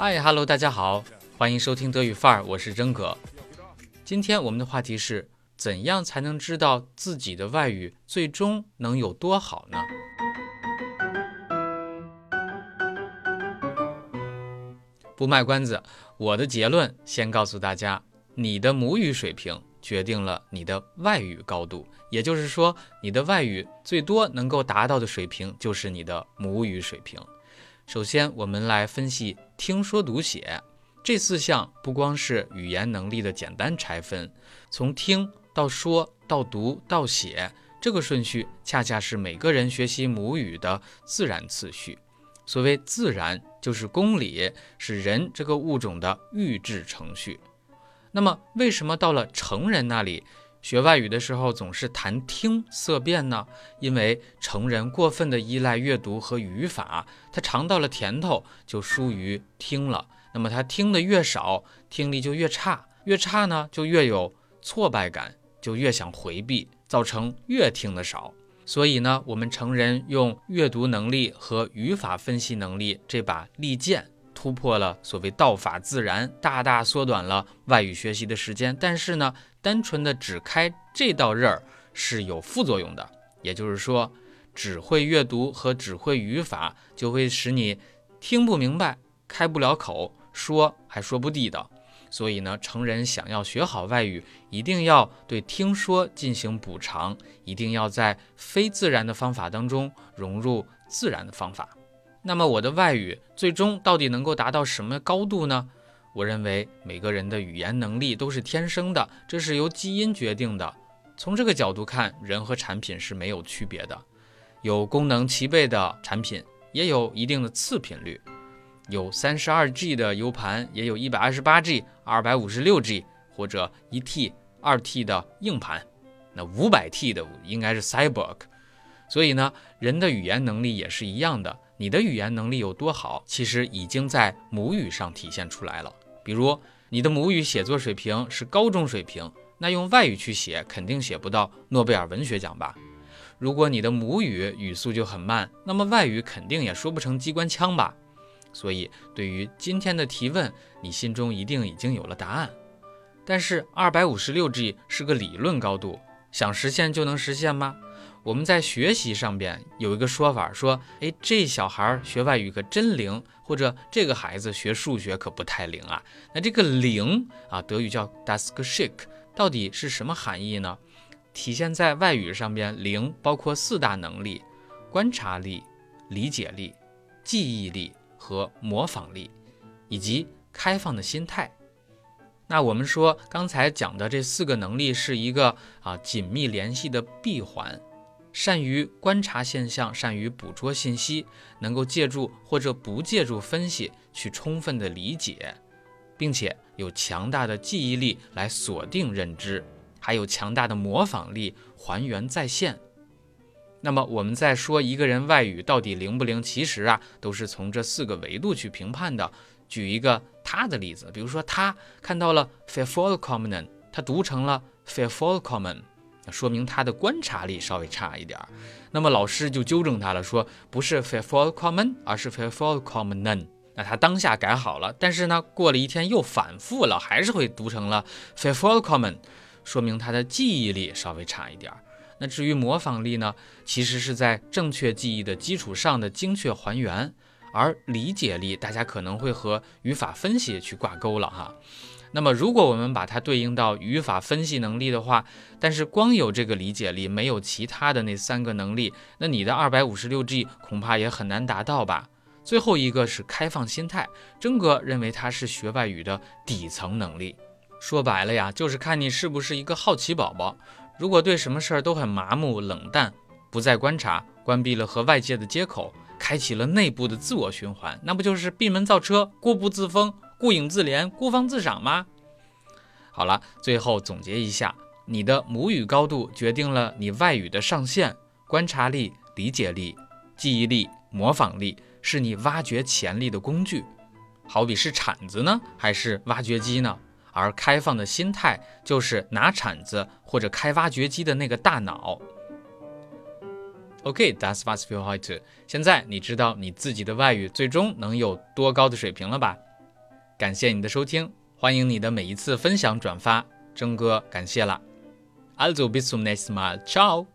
嗨哈喽，大家好，欢迎收听德语范儿，我是真格。今天我们的话题是怎样才能知道自己的外语最终能有多好呢？不卖关子，我的结论先告诉大家：你的母语水平决定了你的外语高度，也就是说，你的外语最多能够达到的水平就是你的母语水平。首先，我们来分析听说读写这四项，不光是语言能力的简单拆分，从听到说到读到写，这个顺序恰恰是每个人学习母语的自然次序。所谓自然，就是公理，是人这个物种的预制程序。那么，为什么到了成人那里？学外语的时候总是谈听色变呢，因为成人过分的依赖阅读和语法，他尝到了甜头就疏于听了。那么他听得越少，听力就越差，越差呢就越有挫败感，就越想回避，造成越听得少。所以呢，我们成人用阅读能力和语法分析能力这把利剑。突破了所谓道法自然，大大缩短了外语学习的时间。但是呢，单纯的只开这道刃儿是有副作用的。也就是说，只会阅读和只会语法，就会使你听不明白、开不了口，说还说不地道。所以呢，成人想要学好外语，一定要对听说进行补偿，一定要在非自然的方法当中融入自然的方法。那么我的外语最终到底能够达到什么高度呢？我认为每个人的语言能力都是天生的，这是由基因决定的。从这个角度看，人和产品是没有区别的，有功能齐备的产品，也有一定的次品率，有三十二 G 的 U 盘，也有一百二十八 G、二百五十六 G 或者一 T、二 T 的硬盘，那五百 T 的应该是 Cyborg。所以呢，人的语言能力也是一样的。你的语言能力有多好，其实已经在母语上体现出来了。比如，你的母语写作水平是高中水平，那用外语去写，肯定写不到诺贝尔文学奖吧？如果你的母语语速就很慢，那么外语肯定也说不成机关枪吧？所以，对于今天的提问，你心中一定已经有了答案。但是，二百五十六 G 是个理论高度，想实现就能实现吗？我们在学习上边有一个说法，说，哎，这小孩学外语可真灵，或者这个孩子学数学可不太灵啊。那这个灵啊，德语叫 das g e s h i c k 到底是什么含义呢？体现在外语上边，灵包括四大能力：观察力、理解力、记忆力和模仿力，以及开放的心态。那我们说刚才讲的这四个能力是一个啊紧密联系的闭环。善于观察现象，善于捕捉信息，能够借助或者不借助分析去充分的理解，并且有强大的记忆力来锁定认知，还有强大的模仿力还原再现。那么我们在说一个人外语到底灵不灵，其实啊都是从这四个维度去评判的。举一个他的例子，比如说他看到了 f a i r f u l c o m m o n 他读成了 f a i r f u l c o m m o n 说明他的观察力稍微差一点儿，那么老师就纠正他了，说不是 f a i r f o l c o m m o n 而是 f a i r f o l c o m m o n 那他当下改好了，但是呢，过了一天又反复了，还是会读成了 f a i r f o l c o m m o n 说明他的记忆力稍微差一点儿。那至于模仿力呢，其实是在正确记忆的基础上的精确还原，而理解力大家可能会和语法分析去挂钩了哈。那么，如果我们把它对应到语法分析能力的话，但是光有这个理解力，没有其他的那三个能力，那你的二百五十六 G 恐怕也很难达到吧。最后一个是开放心态，真哥认为它是学外语的底层能力。说白了呀，就是看你是不是一个好奇宝宝。如果对什么事儿都很麻木冷淡，不再观察，关闭了和外界的接口，开启了内部的自我循环，那不就是闭门造车，固步自封？顾影自怜，孤芳自赏吗？好了，最后总结一下，你的母语高度决定了你外语的上限。观察力、理解力、记忆力、模仿力是你挖掘潜力的工具，好比是铲子呢，还是挖掘机呢？而开放的心态就是拿铲子或者开挖掘机的那个大脑。OK，that's what's feel how to。现在你知道你自己的外语最终能有多高的水平了吧？感谢你的收听欢迎你的每一次分享转发。征哥感谢了。I'll do business my chow